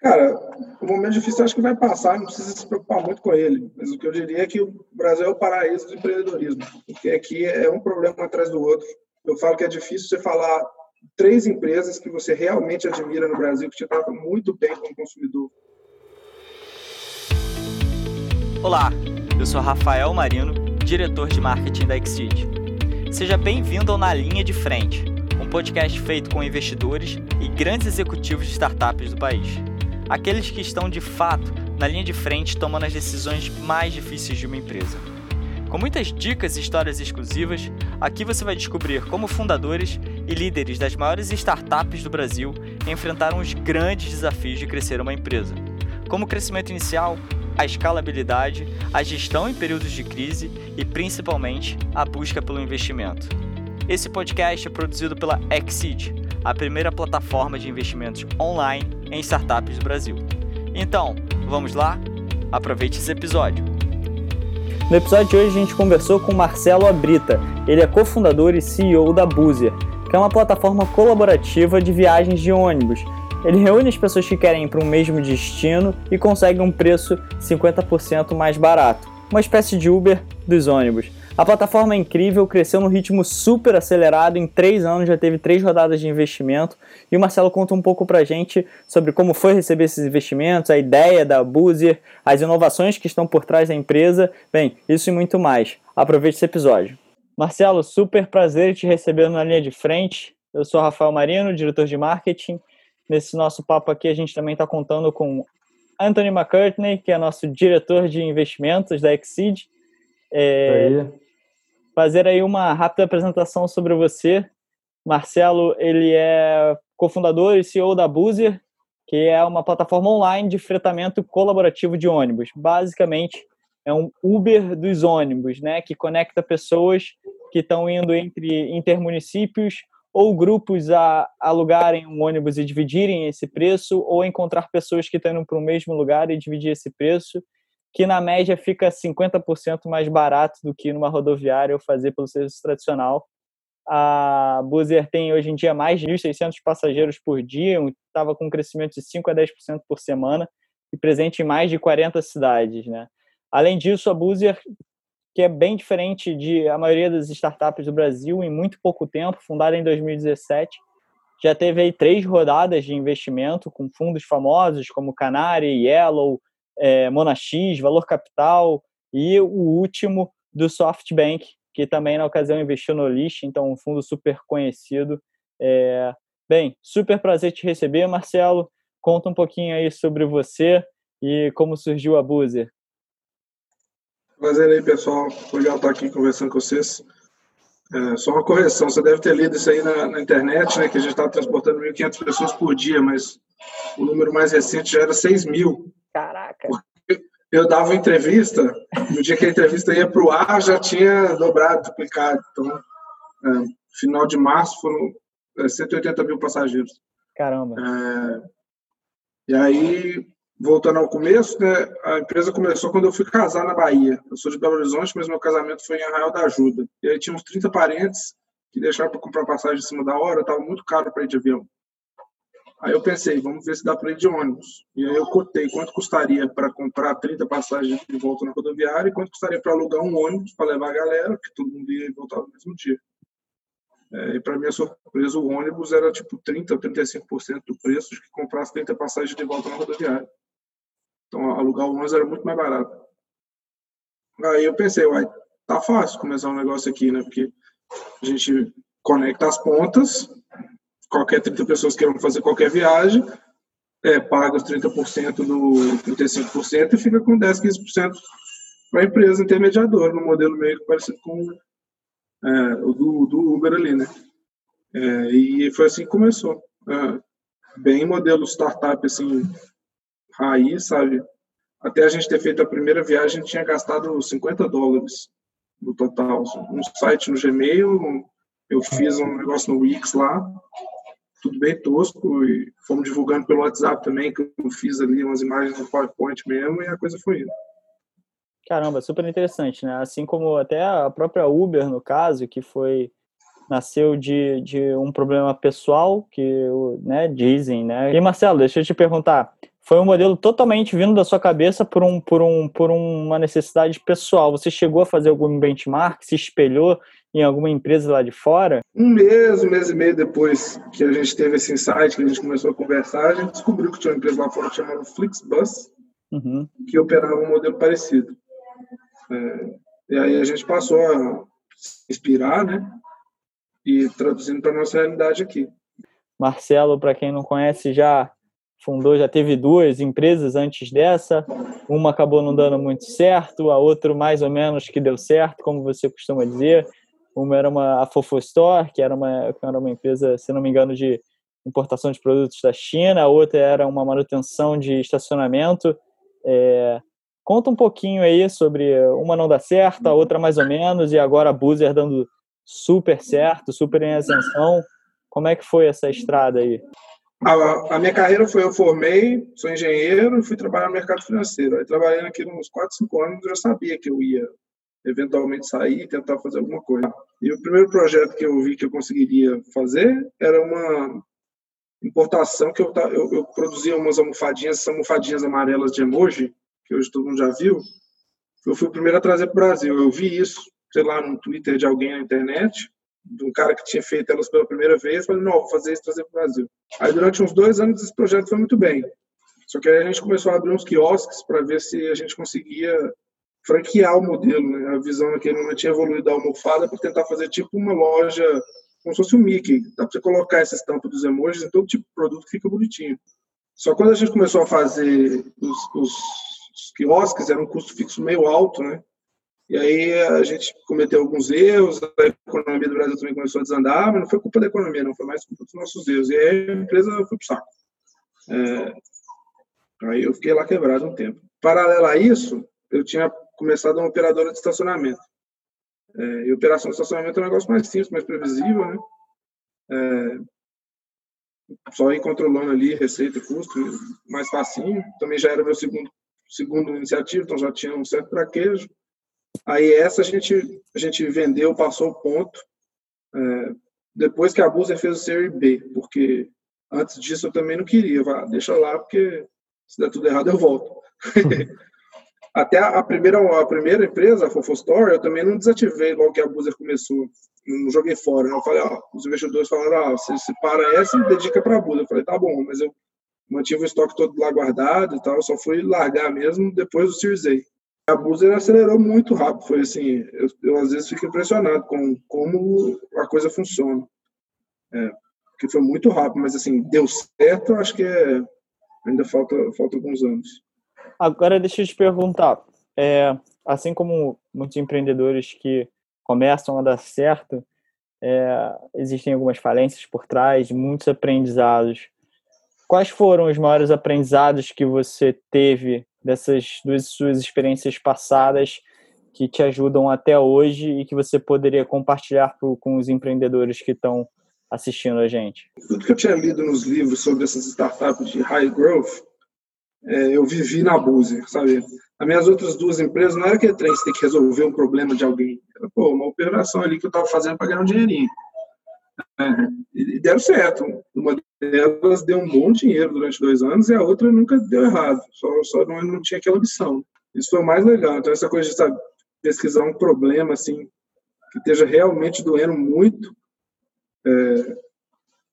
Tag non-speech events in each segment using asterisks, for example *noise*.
Cara, o momento difícil acho que vai passar, não precisa se preocupar muito com ele. Mas o que eu diria é que o Brasil é o paraíso do empreendedorismo, porque aqui é um problema atrás do outro. Eu falo que é difícil você falar três empresas que você realmente admira no Brasil, que te tratam muito bem como consumidor. Olá, eu sou Rafael Marino, diretor de marketing da Exceed. Seja bem-vindo ao Na Linha de Frente, um podcast feito com investidores e grandes executivos de startups do país aqueles que estão de fato na linha de frente tomando as decisões mais difíceis de uma empresa. Com muitas dicas e histórias exclusivas, aqui você vai descobrir como fundadores e líderes das maiores startups do Brasil enfrentaram os grandes desafios de crescer uma empresa, como o crescimento inicial, a escalabilidade, a gestão em períodos de crise e principalmente a busca pelo investimento. Esse podcast é produzido pela Exceed, a primeira plataforma de investimentos online em startups do Brasil. Então, vamos lá? Aproveite esse episódio. No episódio de hoje a gente conversou com Marcelo Abrita. Ele é cofundador e CEO da Buzer, que é uma plataforma colaborativa de viagens de ônibus. Ele reúne as pessoas que querem ir para um mesmo destino e consegue um preço 50% mais barato, uma espécie de Uber dos ônibus. A plataforma é incrível, cresceu num ritmo super acelerado, em três anos já teve três rodadas de investimento. E o Marcelo conta um pouco pra gente sobre como foi receber esses investimentos, a ideia da Boozer, as inovações que estão por trás da empresa. Bem, isso e muito mais. Aproveite esse episódio. Marcelo, super prazer te receber na linha de frente. Eu sou Rafael Marino, diretor de marketing. Nesse nosso papo aqui, a gente também está contando com Anthony McCartney, que é nosso diretor de investimentos da Exceed. É, fazer aí uma rápida apresentação sobre você. Marcelo, ele é cofundador e CEO da Buzer, que é uma plataforma online de fretamento colaborativo de ônibus. Basicamente, é um Uber dos ônibus, né, que conecta pessoas que estão indo entre intermunicípios ou grupos a alugarem um ônibus e dividirem esse preço, ou encontrar pessoas que estão indo para o mesmo lugar e dividir esse preço que na média fica 50% mais barato do que numa rodoviária ou fazer pelo serviço tradicional. A Buzer tem hoje em dia mais de 1.600 passageiros por dia, estava com um crescimento de 5 a 10% por semana e presente em mais de 40 cidades. Né? Além disso, a Buzer, que é bem diferente de a maioria das startups do Brasil, em muito pouco tempo, fundada em 2017, já teve aí três rodadas de investimento com fundos famosos como Canary, Yellow, é, Monax, Valor Capital e o último do SoftBank, que também na ocasião investiu no List, então um fundo super conhecido. É, bem, super prazer te receber, Marcelo. Conta um pouquinho aí sobre você e como surgiu a Buzer. Prazer aí, pessoal. Legal estar aqui conversando com vocês. É, só uma correção, você deve ter lido isso aí na, na internet, né, que a gente está transportando 1.500 pessoas por dia, mas o número mais recente já era 6 mil. Eu dava entrevista, no dia que a entrevista ia para o ar, já tinha dobrado, duplicado. Então, é, final de março foram 180 é, mil passageiros. Caramba! É, e aí, voltando ao começo, né, a empresa começou quando eu fui casar na Bahia. Eu sou de Belo Horizonte, mas meu casamento foi em Arraial da Ajuda. E aí tinha uns 30 parentes que deixaram para comprar passagem em cima da hora, estava muito caro para ir de avião. Aí eu pensei, vamos ver se dá para ir de ônibus. E aí eu cotei quanto custaria para comprar 30 passagens de volta na rodoviária e quanto custaria para alugar um ônibus para levar a galera, que todo mundo ia e voltava no mesmo dia. É, e para minha surpresa, o ônibus era tipo 30% ou 35% do preço de que comprasse 30 passagens de volta na rodoviária. Então, alugar o ônibus era muito mais barato. Aí eu pensei, uai, tá fácil começar um negócio aqui, né? Porque a gente conecta as pontas, qualquer 30 pessoas queiram fazer qualquer viagem, é, paga os 30% do 35% e fica com 10, 15% para a empresa intermediadora, no modelo meio parecido com é, o do, do, Uber ali, né? É, e foi assim que começou. É, bem modelo startup, assim, raiz, sabe? Até a gente ter feito a primeira viagem, a gente tinha gastado 50 dólares no total. Um site no Gmail, eu fiz um negócio no Wix lá, tudo bem tosco e fomos divulgando pelo WhatsApp também, que eu fiz ali umas imagens no PowerPoint mesmo e a coisa foi indo. Caramba, super interessante, né? Assim como até a própria Uber, no caso, que foi nasceu de, de um problema pessoal que né, dizem, né? E Marcelo, deixa eu te perguntar, foi um modelo totalmente vindo da sua cabeça por, um, por, um, por uma necessidade pessoal. Você chegou a fazer algum benchmark, se espelhou em alguma empresa lá de fora? Um mês, um mês e meio depois que a gente teve esse insight, que a gente começou a conversar, a gente descobriu que tinha uma empresa lá fora chamada Flixbus, uhum. que operava um modelo parecido. É, e aí a gente passou a se inspirar, né? E traduzindo para nossa realidade aqui. Marcelo, para quem não conhece, já fundou, já teve duas empresas antes dessa. Uma acabou não dando muito certo, a outra mais ou menos que deu certo, como você costuma dizer. Uma era uma a Fofo Store, que era uma, que era uma empresa, se não me engano, de importação de produtos da China. A outra era uma manutenção de estacionamento. É, conta um pouquinho aí sobre uma não dá certo, a outra mais ou menos, e agora a Boozer dando super certo, super em ascensão. Como é que foi essa estrada aí? A, a, minha carreira foi, eu formei, sou engenheiro e fui trabalhar no mercado financeiro. Aí trabalhei aqui uns 4, 5 anos, eu já sabia que eu ia eventualmente sair e tentar fazer alguma coisa. E o primeiro projeto que eu vi que eu conseguiria fazer era uma importação que eu, eu, eu produzia umas almofadinhas, almofadinhas amarelas de emoji, que hoje todo mundo já viu. Eu fui o primeiro a trazer para o Brasil. Eu vi isso, sei lá, no Twitter de alguém na internet de um cara que tinha feito elas pela primeira vez, falei, não, vou fazer isso trazer para o Brasil. Aí durante uns dois anos esse projeto foi muito bem. Só que aí a gente começou a abrir uns quiosques para ver se a gente conseguia franquear o modelo. Né? A visão naquele momento tinha evoluído da almofada para tentar fazer tipo uma loja, como se fosse um Mickey. Dá para você colocar essa estampa dos emojis em todo tipo de produto que fica bonitinho. Só quando a gente começou a fazer os, os, os quiosques, era um custo fixo meio alto, né? E aí a gente cometeu alguns erros, a economia do Brasil também começou a desandar, mas não foi culpa da economia, não, foi mais culpa dos nossos erros. E aí a empresa foi pro saco. É, aí eu fiquei lá quebrado um tempo. Paralelo a isso, eu tinha começado uma operadora de estacionamento. É, e operação de estacionamento é um negócio mais simples, mais previsível, né? É, só ir controlando ali receita custo, mais facinho. Também já era meu segundo, segundo iniciativa, então já tinha um certo traquejo. Aí essa a gente, a gente vendeu, passou o ponto, é, depois que a Buser fez o Série B, porque antes disso eu também não queria, vá, deixa lá, porque se der tudo errado eu volto. *laughs* Até a primeira, a primeira empresa, a Fofo Store, eu também não desativei logo que a Buser começou, não joguei fora. Eu falei, ó, os investidores falaram, ó, você se para essa e dedica para a Buser. Eu falei, tá bom, mas eu mantive o estoque todo lá guardado e tal, só fui largar mesmo depois do Series A a Buzer acelerou muito rápido. Foi assim, eu, eu, às vezes fico impressionado com como a coisa funciona. É, que foi muito rápido, mas assim, deu certo, acho que é, ainda falta, falta alguns anos. Agora deixa eu te perguntar, é, assim como muitos empreendedores que começam a dar certo, é, existem algumas falências por trás, muitos aprendizados. Quais foram os maiores aprendizados que você teve dessas duas suas experiências passadas que te ajudam até hoje e que você poderia compartilhar pro, com os empreendedores que estão assistindo a gente? Tudo que eu tinha lido nos livros sobre essas startups de high growth, é, eu vivi na Boozer, sabe? As minhas outras duas empresas não era que você tem que resolver um problema de alguém. Era, pô, uma operação ali que eu estava fazendo para ganhar um dinheirinho. É, e deram certo. Uma delas deu um bom dinheiro durante dois anos e a outra nunca deu errado. Só, só não, não tinha aquela opção. Isso foi mais legal. Então, essa coisa de sabe, pesquisar um problema assim que esteja realmente doendo muito é,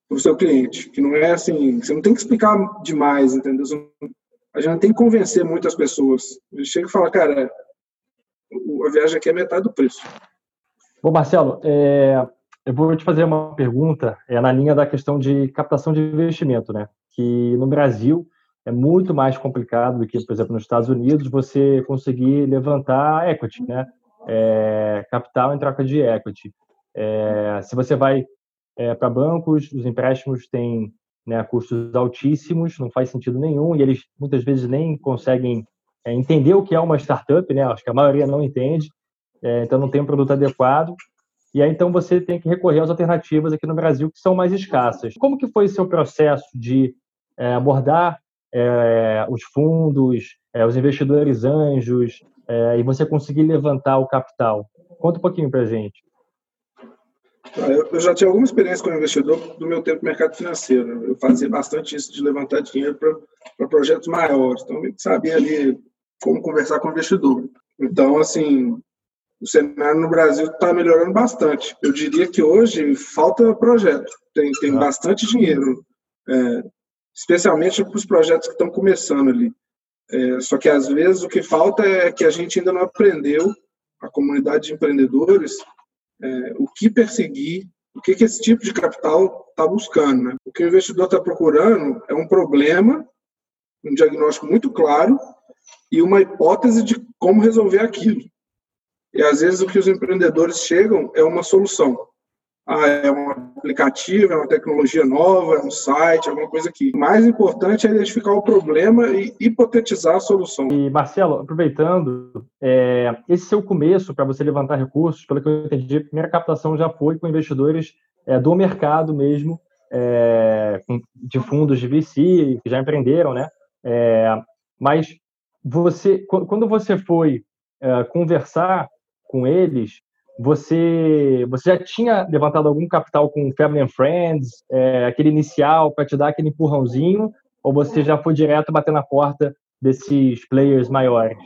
para o seu cliente. Que não é assim, você não tem que explicar demais, entendeu? A gente não tem que convencer muitas pessoas. Chega e fala, cara, a viagem aqui é metade do preço. Bom, Marcelo, é, eu vou te fazer uma pergunta é na linha da questão de captação de investimento, né? Que no Brasil é muito mais complicado do que, por exemplo, nos Estados Unidos, você conseguir levantar equity, né? É, capital em troca de equity. É, se você vai é, para bancos, os empréstimos têm né, custos altíssimos, não faz sentido nenhum, e eles muitas vezes nem conseguem é, entender o que é uma startup, né? Acho que a maioria não entende, é, então não tem um produto adequado. E aí, então, você tem que recorrer às alternativas aqui no Brasil, que são mais escassas. Como que foi o seu processo de é, abordar é, os fundos, é, os investidores anjos, é, e você conseguir levantar o capital? Conta um pouquinho para a gente. Eu já tinha alguma experiência como investidor do meu tempo no mercado financeiro. Eu fazia bastante isso de levantar dinheiro para projetos maiores. Então, eu sabia ali como conversar com o investidor. Então, assim, o cenário no Brasil está melhorando bastante. Eu diria que hoje falta projeto. Tem, tem ah. bastante dinheiro, é, especialmente para os projetos que estão começando ali. É, só que, às vezes, o que falta é que a gente ainda não aprendeu, a comunidade de empreendedores, é, o que perseguir, o que, que esse tipo de capital está buscando. Né? O que o investidor está procurando é um problema, um diagnóstico muito claro e uma hipótese de como resolver aquilo. E às vezes o que os empreendedores chegam é uma solução. Ah, é um aplicativo, é uma tecnologia nova, é um site, alguma coisa aqui. O mais importante é identificar o problema e hipotetizar a solução. E, Marcelo, aproveitando, é, esse seu começo para você levantar recursos, pelo que eu entendi, a primeira captação já foi com investidores é, do mercado mesmo, é, de fundos de VC, que já empreenderam, né? É, mas você, quando você foi é, conversar com eles, você, você já tinha levantado algum capital com Family and Friends, é, aquele inicial para te dar aquele empurrãozinho, ou você já foi direto bater na porta desses players maiores?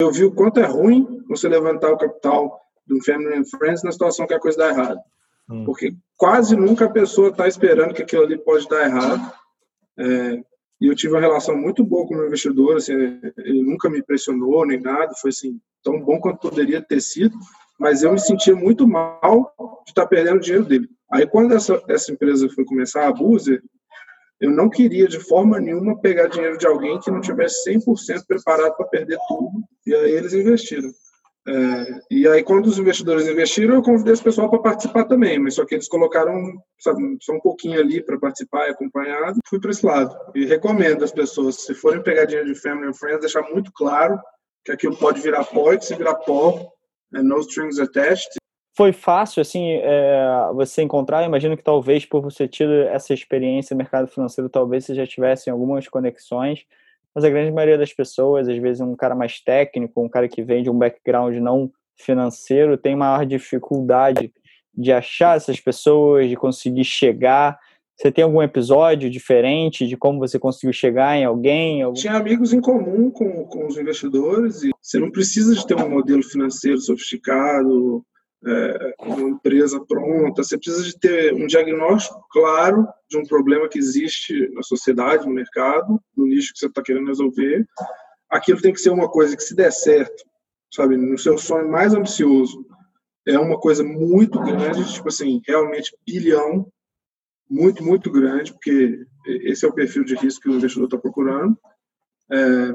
Eu vi o quanto é ruim você levantar o capital do Family and Friends na situação que a coisa dá errado. Hum. Porque quase nunca a pessoa está esperando que aquilo ali pode dar errado. É, e eu tive uma relação muito boa com o meu investidor, assim, ele nunca me pressionou nem nada, foi assim, tão bom quanto poderia ter sido mas eu me sentia muito mal de estar perdendo o dinheiro dele. Aí, quando essa, essa empresa foi começar a Buzer, eu não queria de forma nenhuma pegar dinheiro de alguém que não tivesse 100% preparado para perder tudo, e aí eles investiram. É, e aí, quando os investidores investiram, eu convidei esse pessoal para participar também, mas só que eles colocaram sabe, só um pouquinho ali para participar e acompanhar, fui para esse lado. E recomendo às pessoas, se forem pegar dinheiro de Family and Friends, deixar muito claro que aquilo pode virar pó, e se virar pó, no strings attached. Foi fácil, assim, é, você encontrar? Eu imagino que talvez por você ter essa experiência no mercado financeiro, talvez você já tivesse algumas conexões, mas a grande maioria das pessoas, às vezes um cara mais técnico, um cara que vem de um background não financeiro, tem maior dificuldade de achar essas pessoas, de conseguir chegar. Você tem algum episódio diferente de como você conseguiu chegar em alguém? Algum... Tinha amigos em comum com, com os investidores e você não precisa de ter um modelo financeiro sofisticado, é, uma empresa pronta. Você precisa de ter um diagnóstico claro de um problema que existe na sociedade, no mercado, no nicho que você está querendo resolver. Aquilo tem que ser uma coisa que se der certo, sabe, no seu sonho mais ambicioso, é uma coisa muito grande, tipo assim, realmente bilhão, muito, muito grande, porque esse é o perfil de risco que o investidor está procurando. É,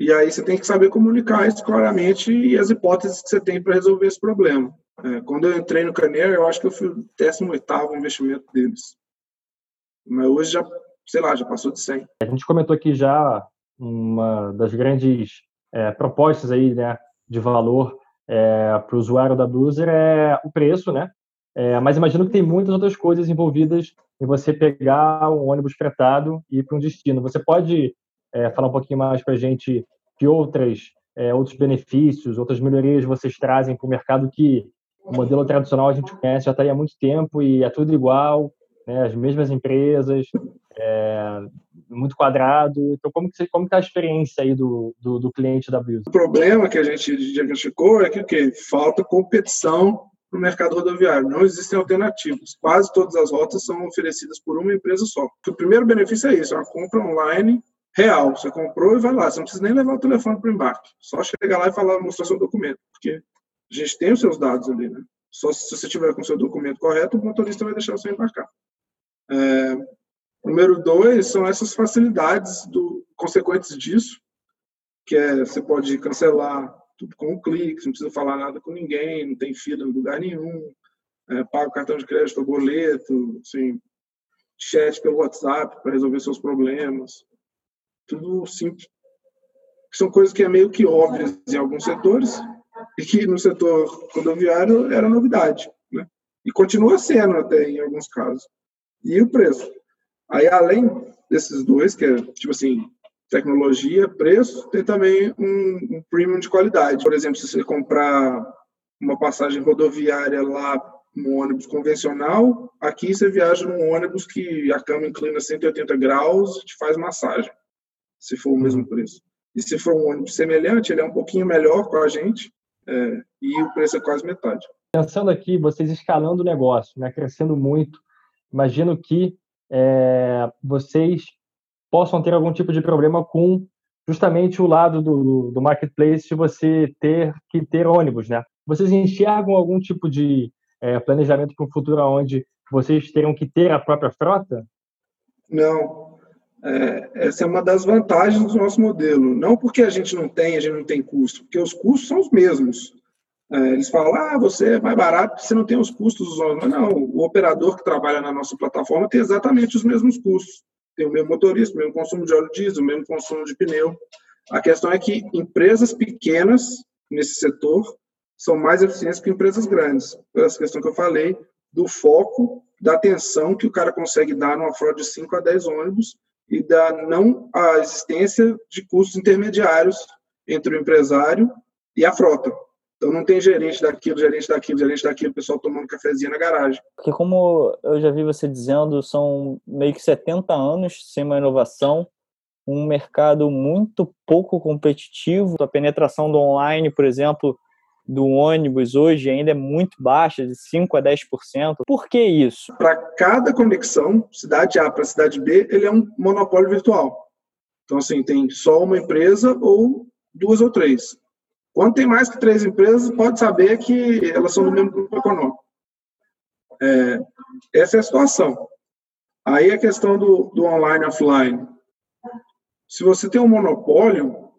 e aí você tem que saber comunicar isso claramente e as hipóteses que você tem para resolver esse problema. É, quando eu entrei no Caneiro, eu acho que eu fui o 18º investimento deles. Mas hoje já, sei lá, já passou de 100. A gente comentou aqui já uma das grandes é, propostas aí, né, de valor é, para o usuário da Bruiser é o preço, né? É, mas imagino que tem muitas outras coisas envolvidas em você pegar um ônibus fretado e ir para um destino. Você pode é, falar um pouquinho mais para a gente que outras, é, outros benefícios, outras melhorias vocês trazem para o mercado que o modelo tradicional a gente conhece já está aí há muito tempo e é tudo igual, né, as mesmas empresas, é, muito quadrado. Então, como que como está a experiência aí do, do, do cliente da Bills? O problema que a gente diagnosticou é que, que falta competição no mercado rodoviário. Não existem alternativas. Quase todas as rotas são oferecidas por uma empresa só. O primeiro benefício é isso, é uma compra online real. Você comprou e vai lá. Você não precisa nem levar o telefone para o embarque. Só chegar lá e falar, mostrar seu documento. Porque a gente tem os seus dados ali, né? Só se você tiver com o seu documento correto, o motorista vai deixar você embarcar. É, número dois são essas facilidades do, consequentes disso, que é você pode cancelar tudo com um clique, não precisa falar nada com ninguém, não tem fila em lugar nenhum, é, paga cartão de crédito, boleto, assim, chat pelo WhatsApp para resolver seus problemas, tudo simples. São coisas que é meio que óbvias em alguns setores e que no setor rodoviário era novidade, né? E continua sendo até em alguns casos. E o preço. Aí, além desses dois, que é, tipo assim, tecnologia, preço, tem também um, um premium de qualidade. Por exemplo, se você comprar uma passagem rodoviária lá num ônibus convencional, aqui você viaja num ônibus que a cama inclina 180 graus e te faz massagem, se for o mesmo preço. E se for um ônibus semelhante, ele é um pouquinho melhor com a gente é, e o preço é quase metade. Pensando aqui, vocês escalando o negócio, né, crescendo muito, imagino que é, vocês possam ter algum tipo de problema com justamente o lado do, do marketplace de você ter que ter ônibus, né? Vocês enxergam algum tipo de é, planejamento para o futuro onde vocês terão que ter a própria frota? Não. É, essa é uma das vantagens do nosso modelo. Não porque a gente não tem, a gente não tem custo, porque os custos são os mesmos. É, eles falam, ah, você é mais barato porque você não tem os custos dos ônibus. Não, o operador que trabalha na nossa plataforma tem exatamente os mesmos custos. Tem o mesmo motorista, o mesmo consumo de óleo diesel, o mesmo consumo de pneu. A questão é que empresas pequenas nesse setor são mais eficientes que empresas grandes. Essa questão que eu falei, do foco, da atenção que o cara consegue dar numa frota de 5 a 10 ônibus e da não a existência de custos intermediários entre o empresário e a frota. Então não tem gerente daquilo, gerente daquilo, gerente daquilo, pessoal tomando cafezinho na garagem. Porque como eu já vi você dizendo, são meio que 70 anos sem uma inovação, um mercado muito pouco competitivo, a penetração do online, por exemplo, do ônibus hoje ainda é muito baixa, de 5 a 10%. Por que isso? Para cada conexão, cidade A para cidade B, ele é um monopólio virtual. Então, assim, tem só uma empresa ou duas ou três. Quando tem mais que três empresas, pode saber que elas são do mesmo grupo econômico. É, essa é a situação. Aí a questão do, do online offline. Se você tem um monopólio,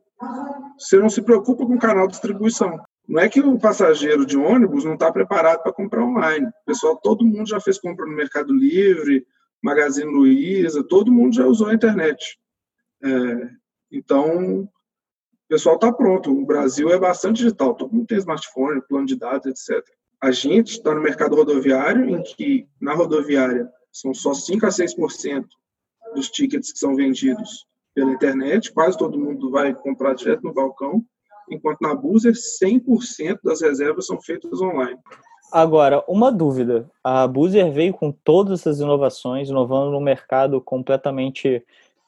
você não se preocupa com o canal de distribuição. Não é que o passageiro de ônibus não está preparado para comprar online. Pessoal, todo mundo já fez compra no Mercado Livre, Magazine Luiza, todo mundo já usou a internet. É, então, pessoal está pronto. O Brasil é bastante digital, todo mundo tem smartphone, plano de dados, etc. A gente está no mercado rodoviário, em que na rodoviária são só 5 a 6% dos tickets que são vendidos pela internet, quase todo mundo vai comprar direto no balcão enquanto na Buser 100% das reservas são feitas online. Agora, uma dúvida. A Buzer veio com todas essas inovações, inovando num mercado completamente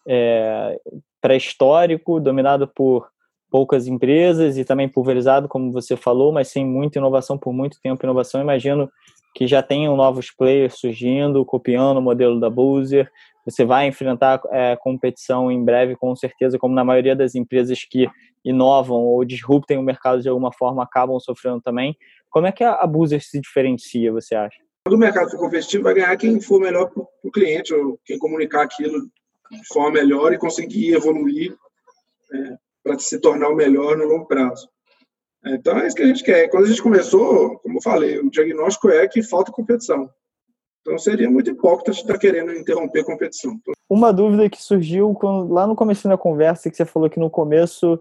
é, pré-histórico, dominado por poucas empresas e também pulverizado, como você falou, mas sem muita inovação por muito tempo. Inovação, imagino que já tenham novos players surgindo, copiando o modelo da Buzer. Você vai enfrentar é, competição em breve, com certeza, como na maioria das empresas que inovam ou disruptem o mercado de alguma forma acabam sofrendo também. Como é que a Buzer se diferencia, você acha? Quando o mercado for competitivo, vai ganhar quem for melhor para o cliente, ou quem comunicar aquilo de forma melhor e conseguir evoluir é, para se tornar o melhor no longo prazo. Então é isso que a gente quer. Quando a gente começou, como eu falei, o diagnóstico é que falta competição. Então seria muito hipócrita estar querendo interromper a competição. Uma dúvida que surgiu lá no começo da conversa, que você falou que no começo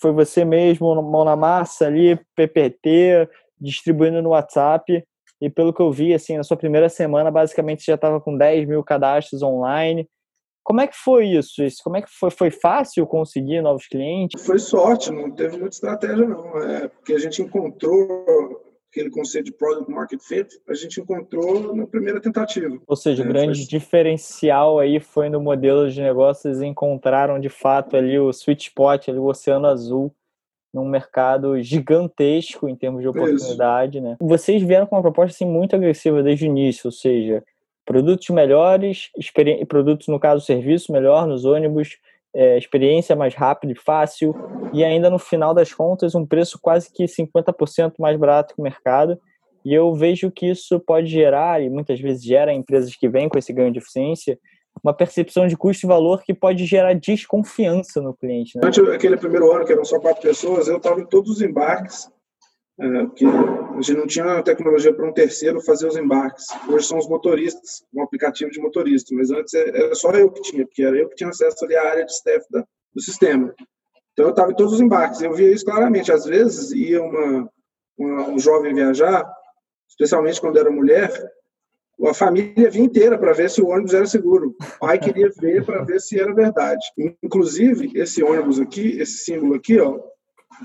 foi você mesmo, mão na massa ali, PPT, distribuindo no WhatsApp. E pelo que eu vi, assim, na sua primeira semana, basicamente já estava com 10 mil cadastros online. Como é que foi isso? Como é que foi? Foi fácil conseguir novos clientes? Foi sorte, não teve muita estratégia, não. É porque a gente encontrou aquele conceito de product market fit, a gente encontrou na primeira tentativa. Ou seja, o é, grande foi... diferencial aí foi no modelo de negócios, encontraram de fato ali o sweet spot, ali o oceano azul, num mercado gigantesco em termos de oportunidade, Isso. né? Vocês vieram com uma proposta assim muito agressiva desde o início, ou seja, produtos melhores, produtos no caso serviço melhor nos ônibus, é, experiência mais rápida e fácil, e ainda no final das contas um preço quase que 50% mais barato que o mercado. E eu vejo que isso pode gerar, e muitas vezes gera em empresas que vêm com esse ganho de eficiência, uma percepção de custo e valor que pode gerar desconfiança no cliente. Né? Durante aquele primeiro ano, que eram só quatro pessoas, eu estava em todos os embarques é, porque a gente não tinha tecnologia para um terceiro fazer os embarques. Hoje são os motoristas, um aplicativo de motorista, mas antes era só eu que tinha, porque era eu que tinha acesso ali à área de staff da, do sistema. Então eu estava em todos os embarques, eu via isso claramente. Às vezes ia uma, uma, um jovem viajar, especialmente quando era mulher, a família vinha inteira para ver se o ônibus era seguro. O pai queria ver para ver se era verdade. Inclusive, esse ônibus aqui, esse símbolo aqui, ó,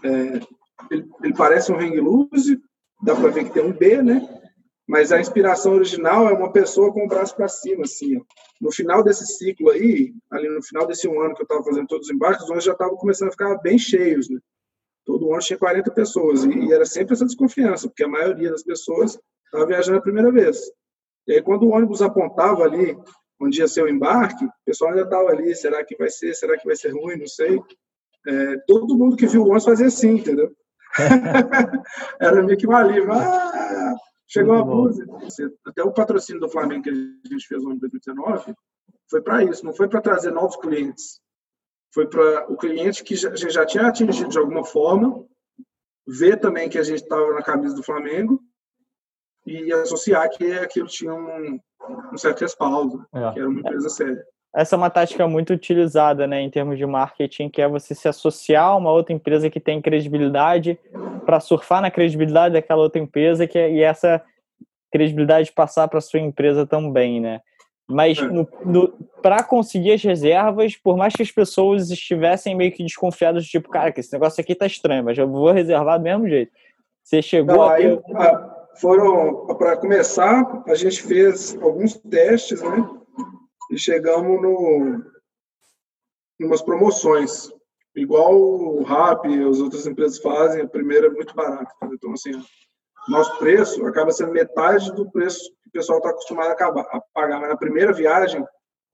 é, ele, ele parece um hang loose, dá para ver que tem um B, né? mas a inspiração original é uma pessoa com o braço para cima, assim. Ó. No final desse ciclo aí, ali no final desse um ano que eu estava fazendo todos os embarques, os ônibus já estavam começando a ficar bem cheios, né? Todo ônibus tinha 40 pessoas, e, era sempre essa desconfiança, porque a maioria das pessoas estava viajando a primeira vez. E aí, quando o ônibus apontava ali onde ia ser o embarque, o pessoal ainda estava ali, será que vai ser, será que vai ser ruim, não sei. É, todo mundo que viu o ônibus fazia assim, entendeu? *laughs* Era meio que um alívio. Ah, chegou Muito a música. Até o patrocínio do Flamengo que a gente fez no ano 2019 foi para isso, não foi para trazer novos clientes. Foi para o cliente que a gente já tinha atingido de alguma forma, ver também que a gente estava na camisa do Flamengo e associar que aquilo tinha um, um certo respaldo, é. que era uma empresa séria. Essa é uma tática muito utilizada né, em termos de marketing, que é você se associar a uma outra empresa que tem credibilidade para surfar na credibilidade daquela outra empresa que, é, e essa credibilidade passar para sua empresa também, né? Mas é. para conseguir as reservas, por mais que as pessoas estivessem meio que desconfiadas, tipo, cara, que esse negócio aqui tá estranho, mas eu vou reservar do mesmo jeito. Você chegou Não, a... aí, foram, para começar, a gente fez alguns testes, né? E chegamos no, umas promoções. Igual o RAP e as outras empresas fazem, a primeira é muito barata. Então, assim, nosso preço acaba sendo metade do preço que o pessoal está acostumado a, pagar. Mas na primeira viagem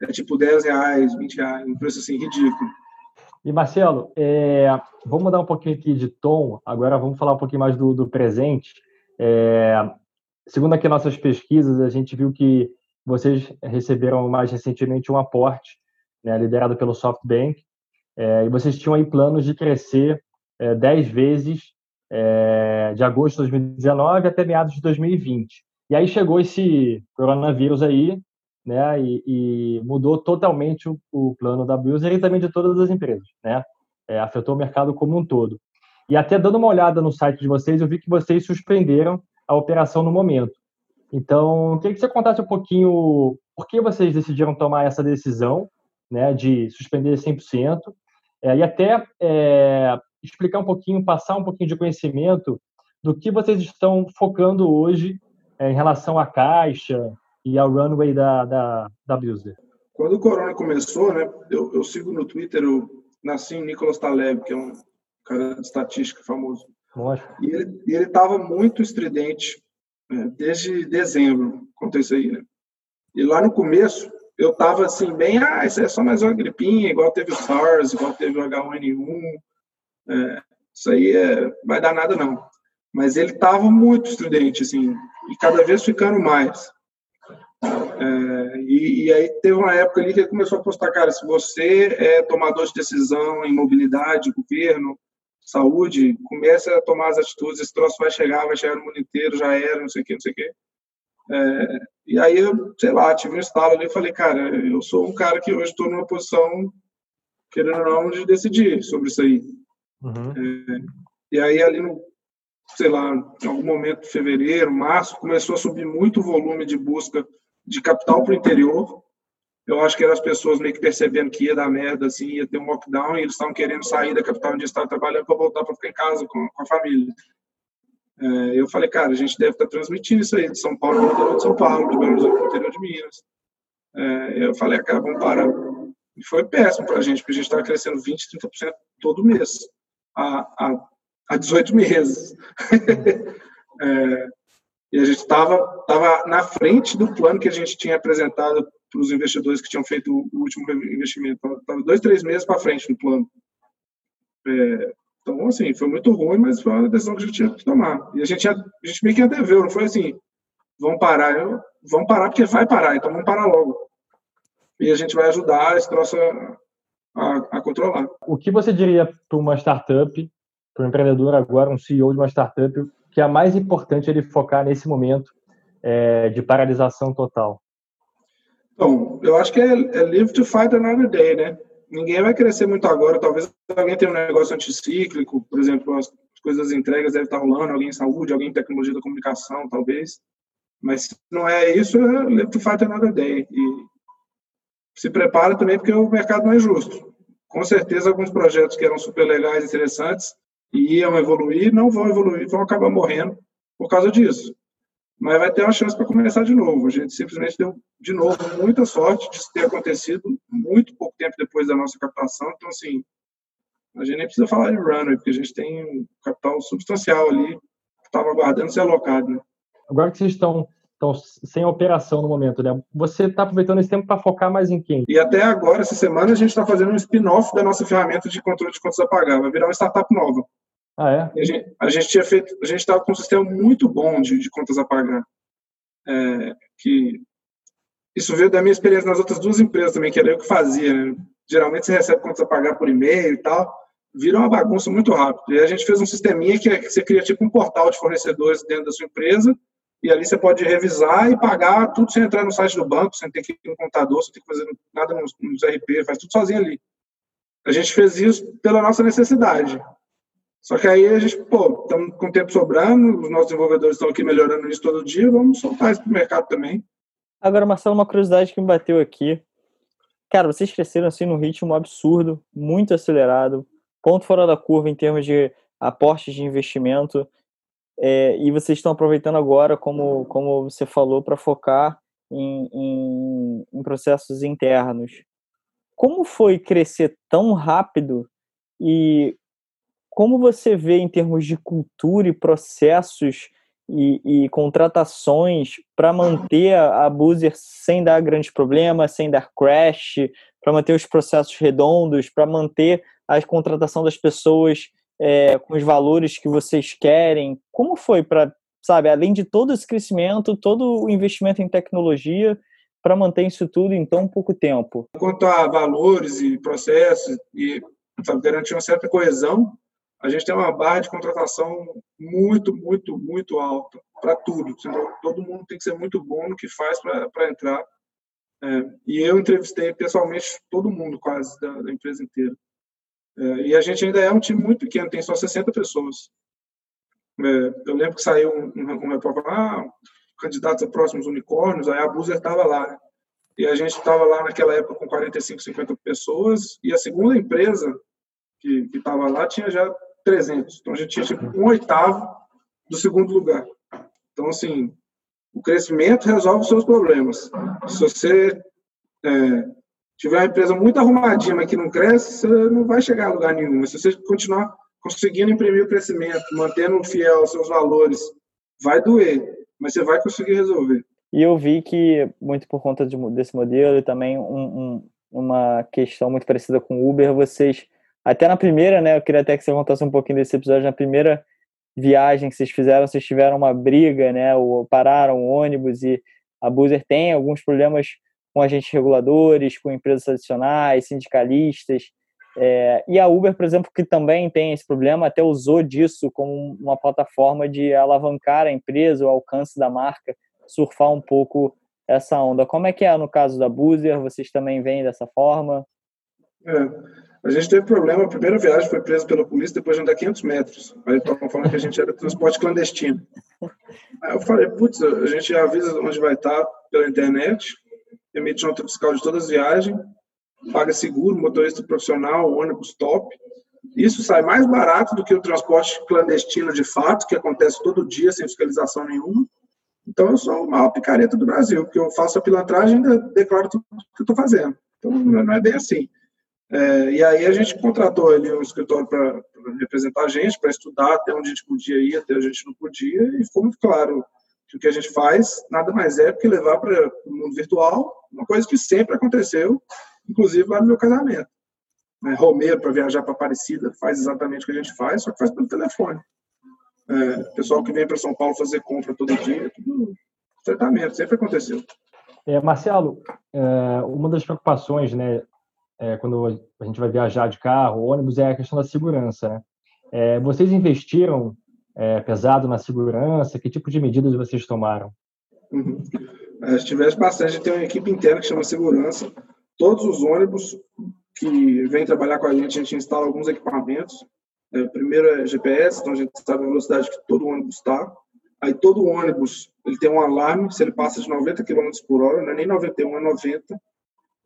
é tipo 10 reais, 20 reais, um preço assim ridículo. E Marcelo, é, vamos mudar um pouquinho aqui de tom, agora vamos falar um pouquinho mais do, do presente. É, segundo aqui nossas pesquisas, a gente viu que vocês receberam mais recentemente um aporte né, liderado pelo SoftBank é, e vocês tinham aí planos de crescer é, 10 vezes é, de agosto de 2019 até meados de 2020. E aí chegou esse coronavírus aí, né, e, e mudou totalmente o, o, plano da Builder e também de todas as empresas, né, é, afetou o mercado como um todo. E até dando uma olhada no site de vocês, eu vi que vocês suspenderam a operação no momento. Então, queria que você contasse um pouquinho por que vocês decidiram tomar essa decisão, né, de suspender 100%, é, e até é, explicar um pouquinho, passar um pouquinho de conhecimento do que vocês estão focando hoje é, em relação à caixa e ao runway da, da, da Builder. Quando o corona começou, né, eu, eu sigo no Twitter o Nassim Nicolas Taleb, que é um cara de estatística famoso. Lógico. E ele estava muito estridente né, desde dezembro, aconteceu aí, né? E lá no começo, eu estava assim, bem, ah, isso é só mais uma gripinha, igual teve o SARS, igual teve o H1N1, é, isso aí é, vai dar nada não. Mas ele estava muito estridente, assim, e cada vez ficando mais. É, e, e, aí teve uma época ali que ele começou a postar, cara, se você é tomador de decisão em mobilidade, governo, saúde, comece a tomar as atitudes, esse troço vai chegar, vai chegar no mundo inteiro, já era, não sei o que, não sei o que. É, e aí eu, sei lá, tive um estalo ali e falei, cara, eu sou um cara que hoje estou numa posição, querendo ou não, de decidir sobre isso aí. Uhum. É, e aí ali no, sei lá, em algum momento, fevereiro, março, começou a subir muito o volume de busca de capital para o interior, eu acho que eram as pessoas meio que percebendo que ia dar merda, assim, ia ter um lockdown, e eles estavam querendo sair da capital onde estavam trabalhando para voltar para ficar em casa com, com a família. É, eu falei, cara, a gente deve estar tá transmitindo isso aí de São Paulo para o interior de São Paulo, de Belo Horizonte para o interior de Minas. É, eu falei, cara, vamos parar. E foi péssimo para a gente, porque a gente estava crescendo 20%, 30% todo mês, há, há, há 18 meses. *laughs* é, e a gente estava tava na frente do plano que a gente tinha apresentado para os investidores que tinham feito o último investimento. Estava dois, três meses para frente no plano. É, então, assim, foi muito ruim, mas foi uma decisão que a gente tinha que tomar. E a gente, a gente meio que anteveu, não foi assim, vamos parar, eu, vamos parar porque vai parar, então vamos parar logo. E a gente vai ajudar esse troço a, a, a controlar. O que você diria para uma startup, para um empreendedor agora, um CEO de uma startup, que é mais importante ele focar nesse momento é, de paralisação total? Então, eu acho que é, é live to fight another day, né? Ninguém vai crescer muito agora. Talvez alguém tenha um negócio anticíclico, por exemplo, as coisas entregas devem estar rolando, alguém em saúde, alguém em tecnologia da comunicação, talvez. Mas se não é isso, é live to fight another day. E se prepara também porque o mercado não é justo. Com certeza, alguns projetos que eram super legais, interessantes, iam evoluir, não vão evoluir, vão acabar morrendo por causa disso. mas vai ter uma chance para começar de novo. A gente simplesmente deu, de novo, muita sorte de ter acontecido muito pouco tempo depois da nossa captação. Então, assim, a gente nem precisa falar de runway, porque a gente tem um capital substancial ali que estava aguardando ser alocado. Né? Agora que vocês estão, estão sem operação no momento, né? Você está aproveitando esse tempo para focar mais em quem? E até agora, essa semana, a gente está fazendo um spin-off da nossa ferramenta de controle de contas a pagar. Vai virar uma startup nova. Ah, é? A gente, a gente tinha feito, a gente estava com um sistema muito bom de, de contas a pagar. É, que isso veio da minha experiência nas outras duas empresas também, que era eu que fazia. Né? Geralmente você recebe contas a pagar por e-mail e tal, vira uma bagunça muito rápido. E a gente fez um sisteminha que, é, que você cria tipo um portal de fornecedores dentro da sua empresa, e ali você pode revisar e pagar tudo sem entrar no site do banco, sem ter que ir no computador, sem ter que fazer nada nos, nos RP, faz tudo sozinho ali. A gente fez isso pela nossa necessidade. Só que aí a gente, pô, estamos com tempo sobrando, os nossos desenvolvedores estão aqui melhorando isso todo dia, vamos soltar isso para o mercado também. Agora, Marcelo, uma curiosidade que me bateu aqui. Cara, vocês cresceram assim num ritmo absurdo, muito acelerado, ponto fora da curva em termos de aportes de investimento, é, e vocês estão aproveitando agora, como, como você falou, para focar em, em, em processos internos. Como foi crescer tão rápido e como você vê em termos de cultura e processos e, e contratações para manter a, a Boozer sem dar grandes problemas, sem dar crash, para manter os processos redondos, para manter a contratação das pessoas é, com os valores que vocês querem? Como foi para, sabe, além de todo esse crescimento, todo o investimento em tecnologia, para manter isso tudo em tão pouco tempo? Quanto a valores e processos e garantir uma certa coesão, a gente tem uma barra de contratação muito, muito, muito alta para tudo. Todo mundo tem que ser muito bom no que faz para entrar. É, e eu entrevistei pessoalmente todo mundo quase da, da empresa inteira. É, e a gente ainda é um time muito pequeno, tem só 60 pessoas. É, eu lembro que saiu um, um, um repórter ah, candidatos a próximos unicórnios, aí a Buzer estava lá. Né? E a gente estava lá naquela época com 45, 50 pessoas, e a segunda empresa que estava lá tinha já 300. Então a gente tinha tipo, um oitavo do segundo lugar. Então, assim, o crescimento resolve os seus problemas. Se você é, tiver uma empresa muito arrumadinha, mas que não cresce, você não vai chegar a lugar nenhum. Mas se você continuar conseguindo imprimir o crescimento, mantendo fiel aos seus valores, vai doer, mas você vai conseguir resolver. E eu vi que, muito por conta de, desse modelo e também um, um, uma questão muito parecida com o Uber, vocês até na primeira, né? Eu queria até que você contasse um pouquinho desse episódio. Na primeira viagem que vocês fizeram, vocês tiveram uma briga, né? Ou pararam o ônibus e a Boozer tem alguns problemas com agentes reguladores, com empresas tradicionais, sindicalistas. É, e a Uber, por exemplo, que também tem esse problema, até usou disso como uma plataforma de alavancar a empresa, o alcance da marca, surfar um pouco essa onda. Como é que é no caso da Boozer? Vocês também veem dessa forma? É. A gente teve problema, a primeira viagem foi presa pela polícia depois de andar 500 metros. Aí estavam falando que a gente era transporte clandestino. Aí eu falei, putz, a gente avisa onde vai estar pela internet, emite nota fiscal de todas as viagens, paga seguro, motorista profissional, ônibus top. Isso sai mais barato do que o transporte clandestino de fato, que acontece todo dia sem fiscalização nenhuma. Então eu sou o maior picareta do Brasil, porque eu faço a pilantragem e declaro tudo que eu estou fazendo. Então não é bem assim. É, e aí a gente contratou ali um escritório para representar a gente, para estudar até onde a gente podia ir, até onde a gente não podia, e ficou muito claro que o que a gente faz nada mais é do que levar para o mundo virtual uma coisa que sempre aconteceu, inclusive lá no meu casamento. É, Romero, para viajar para Aparecida, faz exatamente o que a gente faz, só que faz pelo telefone. É, pessoal que vem para São Paulo fazer compra todo dia, tudo tratamento, sempre aconteceu. É, Marcelo, é, uma das preocupações né, é, quando a gente vai viajar de carro, ônibus, é a questão da segurança. Né? É, vocês investiram é, pesado na segurança? Que tipo de medidas vocês tomaram? Uhum. É, tivesse bastante, a gente tem uma equipe interna que chama segurança. Todos os ônibus que vêm trabalhar com a gente, a gente instala alguns equipamentos. É, primeiro é GPS, então a gente sabe a velocidade que todo ônibus está. Aí todo ônibus ele tem um alarme, se ele passa de 90 km por hora, não é nem 91, é 90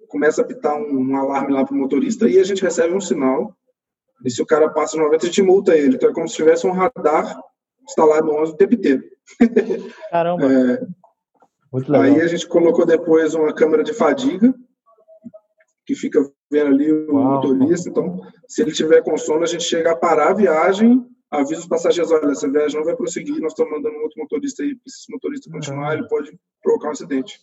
começa a pitar um, um alarme lá para o motorista e a gente recebe um sinal. E se o cara passa 90, a gente multa ele. Então é como se tivesse um radar instalado no ônibus o tempo inteiro. *laughs* Caramba. É, Muito legal. aí a gente colocou depois uma câmera de fadiga, que fica vendo ali o Uau. motorista. Então, se ele tiver com sono, a gente chega a parar a viagem, avisa os passageiros, olha, essa viagem não vai prosseguir, nós estamos mandando um outro motorista aí, porque se esse motorista continuar, ele pode provocar um acidente.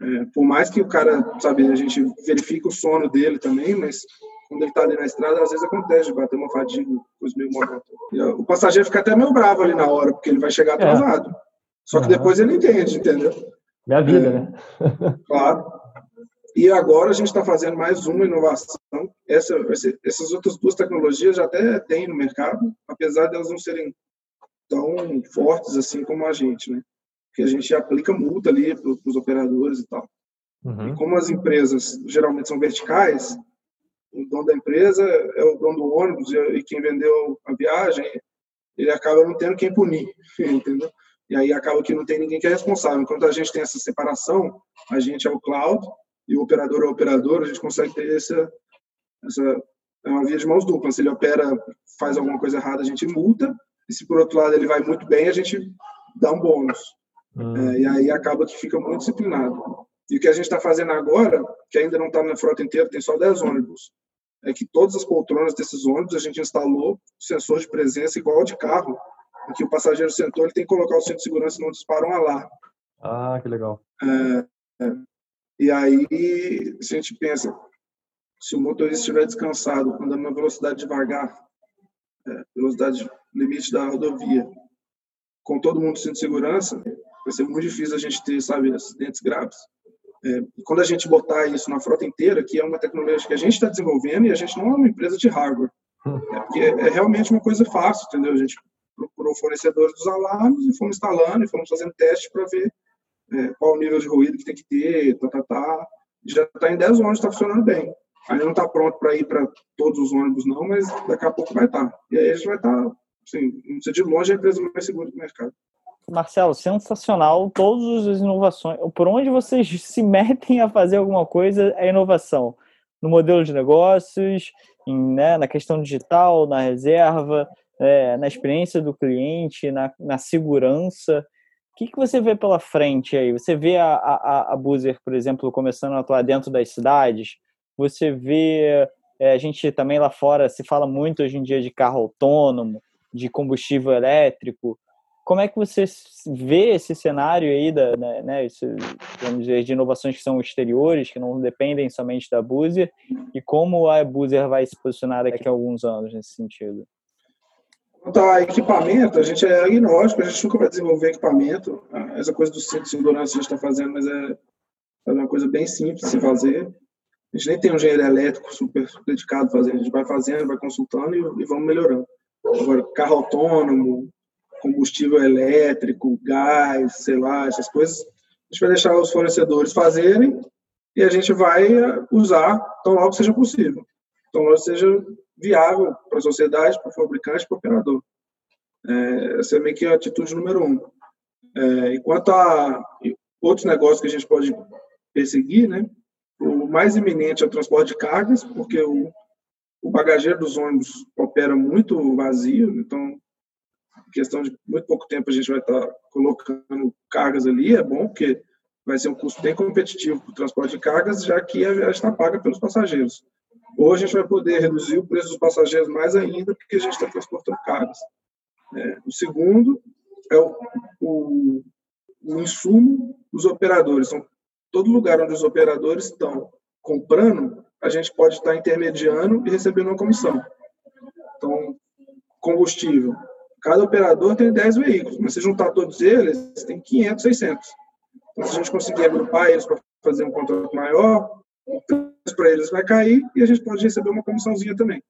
É, por mais que o cara, sabe, a gente verifica o sono dele também, mas quando ele está ali na estrada, às vezes acontece de bater uma fadiga, coisa meio monótona. O passageiro fica até meio bravo ali na hora, porque ele vai chegar atrasado. Só que depois ele entende, entendeu? Minha vida, É. né? *laughs* Claro. E agora a gente está fazendo mais uma inovação. Essa, essas outras duas tecnologias já até tem no mercado, apesar de elas não serem tão fortes assim como a gente, né? Porque a gente aplica multa ali para os operadores e tal. Uhum. E como as empresas geralmente são verticais, o dono da empresa é o dono do ônibus e e quem vendeu a viagem, ele acaba não tendo quem punir, *laughs* entendeu? E aí acaba que não tem ninguém que é responsável. Enquanto a gente tem essa separação, a gente é o cloud e o operador é o operador, a gente consegue ter essa, essa é uma via de mãos duplas. Se ele opera, faz alguma coisa errada, a gente multa, e se por outro lado ele vai muito bem, a gente dá um bônus. É, e aí acaba que fica muito disciplinado. E o que a gente está fazendo agora, que ainda não está na frota inteira, tem só 10 ônibus, é que todas as poltronas desses ônibus a gente instalou sensor de presença igual ao de carro, em que o passageiro sentou, ele tem que colocar o cinto de segurança e não dispara um alarme. Ah, que legal. E aí, se a gente pensa, se o motorista estiver descansado, andando na velocidade devagar, é, velocidade limite da rodovia, com todo mundo sem segurança, vai ser muito difícil a gente ter, sabe, acidentes graves. É, quando a gente botar isso na frota inteira, que é uma tecnologia que a gente está desenvolvendo e a gente não é uma empresa de hardware, é porque é realmente uma coisa fácil, entendeu? A gente procurou fornecedores dos alarmes e fomos instalando e fomos fazendo teste para ver é, qual o nível de ruído que tem que ter, tá, tá, tá. Já está em 10 ônibus, está funcionando bem. Ainda não está pronto para ir para todos os ônibus, não, mas daqui a pouco vai estar. E aí a gente vai estar, assim, não sei de longe, a empresa mais segura do mercado. Marcelo, sensacional. Todas as inovações. Por onde vocês se metem a fazer alguma coisa é inovação. No modelo de negócios, em, né, na questão digital, na reserva, é, na experiência do cliente, na, na segurança. O que, que você vê pela frente aí? Você vê a, a, a Boozer, por exemplo, começando a atuar dentro das cidades? Você vê. É, a gente também lá fora se fala muito hoje em dia de carro autônomo, de combustível elétrico. Como é que você vê esse cenário aí da, né, esse, vamos dizer, de inovações que são exteriores, que não dependem somente da Boozer, e como a Boozer vai se posicionar daqui a alguns anos nesse sentido? Quanto a equipamento, a gente é agnóstico, a gente nunca vai desenvolver equipamento. Essa coisa do cinto de segurança a gente está fazendo, mas é, é uma coisa bem simples de se fazer. A gente nem tem um engenheiro elétrico super dedicado fazer, a gente vai fazendo, vai consultando e, e vamos melhorando. Agora, carro autônomo, combustível elétrico, gás, sei lá, essas coisas, a gente vai deixar os fornecedores fazerem e a gente vai usar tão logo seja possível. Tão logo seja viável para a sociedade, para o fabricante, para o operador. É, essa é meio que a atitude número um. É, enquanto a outros negócios que a gente pode perseguir, né, o mais iminente é o transporte de cargas, porque o, o bagageiro dos ônibus opera muito vazio, então, em questão de muito pouco tempo, a gente vai estar colocando cargas ali, é bom, porque vai ser um custo bem competitivo para o transporte de cargas, já que a viagem está paga pelos passageiros. Ou a gente vai poder reduzir o preço dos passageiros mais ainda, porque a gente está transportando cargas. É, o segundo é o, o, o insumo dos operadores. Então, todo lugar onde os operadores estão comprando, a gente pode estar intermediando e recebendo uma comissão. Então, combustível. Cada operador tem 10 veículos, mas se juntar todos eles, tem 500, 600. Então, se a gente conseguir agrupar eles para fazer um contrato maior, o preço para eles vai cair e a gente pode receber uma comissãozinha também.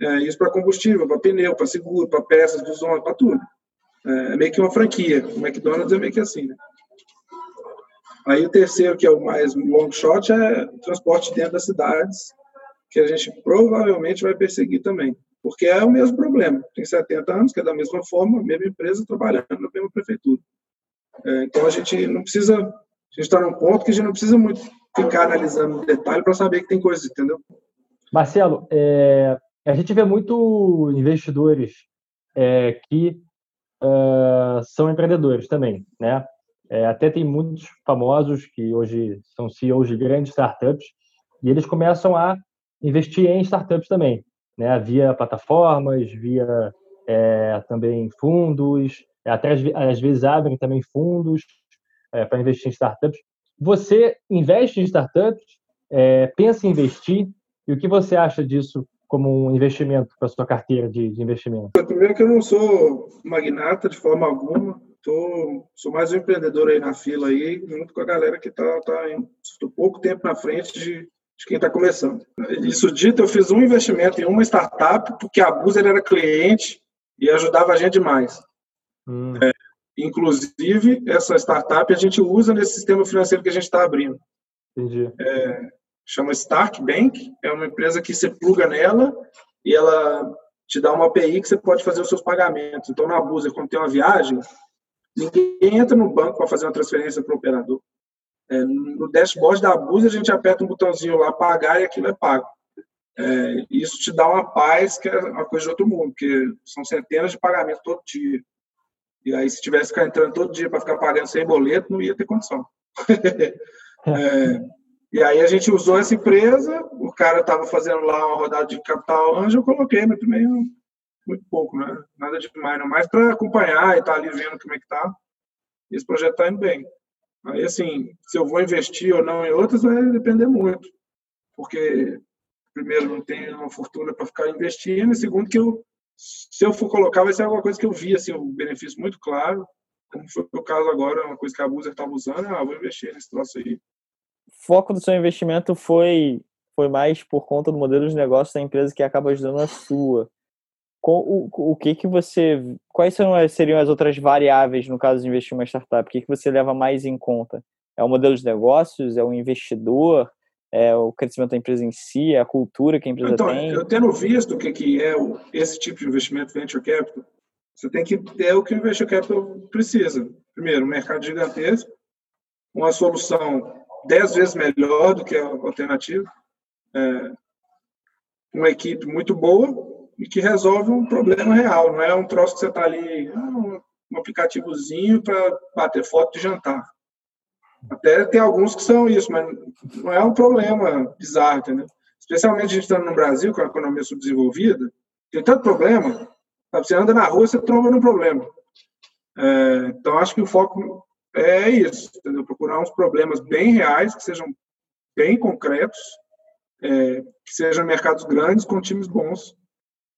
É, isso para combustível, para pneu, para seguro, para peças ônibus, para tudo. É meio que uma franquia. O McDonald's é meio que assim, né? Aí o terceiro, que é o mais long shot, é transporte dentro das cidades, que a gente provavelmente vai perseguir também. Porque é o mesmo problema. Tem 70 anos, que é da mesma forma, mesma empresa trabalhando na mesma prefeitura. É, então a gente não precisa. A gente está num ponto que a gente não precisa muito ficar analisando detalhe para saber que tem coisas, entendeu? Marcelo, é, a gente vê muito investidores é, que uh, são empreendedores também, né? É, até tem muitos famosos que hoje são CEOs de grandes startups e eles começam a investir em startups também, né? Via plataformas, via é, também fundos, até às, vezes abrem também fundos é, para investir em startups. Você investe em startups, é, pensa em investir, e o que você acha disso como um investimento para sua carteira de, de investimento? Primeiro que eu não sou magnata de forma alguma, tô, sou mais um empreendedor aí na fila aí, junto com a galera que está tá, tá pouco tempo na frente de, de quem está começando. Isso dito, eu fiz um investimento em uma startup porque a Buzer era cliente e ajudava a gente demais. Hum. É, inclusive, essa startup a gente usa nesse sistema financeiro que a gente está abrindo. Entendi. É, chama Stark Bank, é uma empresa que você pluga nela e ela te dá uma API que você pode fazer os seus pagamentos. Então, na Buser, quando tem uma viagem, ninguém entra no banco para fazer uma transferência para o operador. É, no dashboard da Buser, a gente aperta um botãozinho lá, pagar, e aquilo é pago. É, isso te dá uma paz que é uma coisa de outro mundo, porque são centenas de pagamentos todo dia. E aí, se tivesse que ficar entrando todo dia para ficar pagando sem boleto, não ia ter condição. *laughs* é, e aí a gente usou essa empresa, o cara estava fazendo lá uma rodada de capital anjo, eu coloquei, mas também muito pouco, né? Nada demais, não. Mais para acompanhar e estar tá ali vendo como é que tá. Esse projeto está indo bem. Aí, assim, se eu vou investir ou não em outras, vai depender muito. Porque, primeiro, não tenho uma fortuna para ficar investindo, e segundo, que eu, se eu for colocar, vai ser alguma coisa que eu vi, assim, um benefício muito claro, como foi o caso agora, uma coisa que a Buzer estava usando, ah, vou investir nesse troço aí foco do seu investimento foi foi mais por conta do modelo de negócio da empresa que acaba ajudando a sua. O, o que que você, quais seriam as outras variáveis no caso de investir em uma startup? O que que você leva mais em conta? É o modelo de negócios? É o investidor? É o crescimento da empresa em si? É a cultura que a empresa então, tem? Eu tendo visto o que que é o, esse tipo de investimento venture capital, você tem que ter o que o venture capital precisa. Primeiro, um mercado gigantesco, uma solução dez vezes melhor do que a alternativa. É, uma equipe muito boa e que resolve um problema real. Não é um troço que você está ali, ah, um aplicativozinho para bater foto de jantar. Até tem alguns que são isso, mas não é um problema bizarro, entendeu? Especialmente a gente estando no Brasil, com a economia subdesenvolvida, tem tanto problema, você anda na rua, você tromba no problema. É, então, acho que o foco é isso, entendeu? Procurar uns problemas bem reais, que sejam bem concretos, é, que sejam mercados grandes com times bons,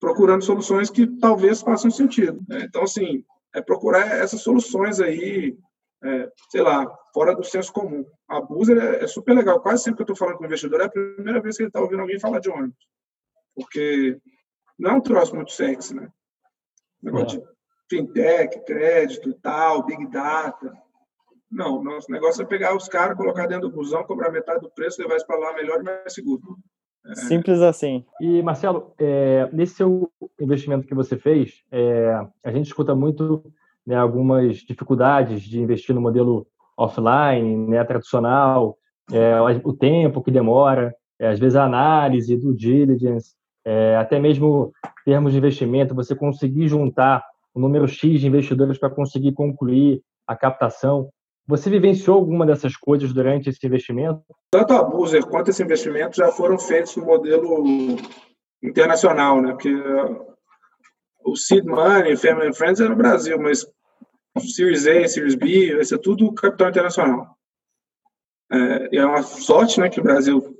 procurando soluções que talvez façam sentido. Né? Então, assim, é procurar essas soluções aí, é, sei lá, fora do senso comum. A Buzer é, é super legal. Quase sempre que eu estou falando com o investidor, é a primeira vez que ele está ouvindo alguém falar de ônibus. Porque não é um troço muito sexy, né? Negócio de fintech, crédito e tal, big data. Não, nosso negócio é pegar os caras, colocar dentro do busão, cobrar metade do preço, levar isso para lá melhor e mais seguro. Simples assim. E, Marcelo, é, nesse seu investimento que você fez, é, a gente escuta muito né, algumas dificuldades de investir no modelo offline, né, tradicional, é, o tempo que demora, é, às vezes a análise, do diligence, é, até mesmo termos de investimento, você conseguir juntar o um número X de investidores para conseguir concluir a captação. Você vivenciou alguma dessas coisas durante esse investimento? Tanto a Buzer quanto esse investimento já foram feitos no modelo internacional, né? Porque o Seed Money, Family and Friends é no Brasil, mas Series A, Series B, vai ser tudo capital internacional. É, e é uma sorte, né, que o Brasil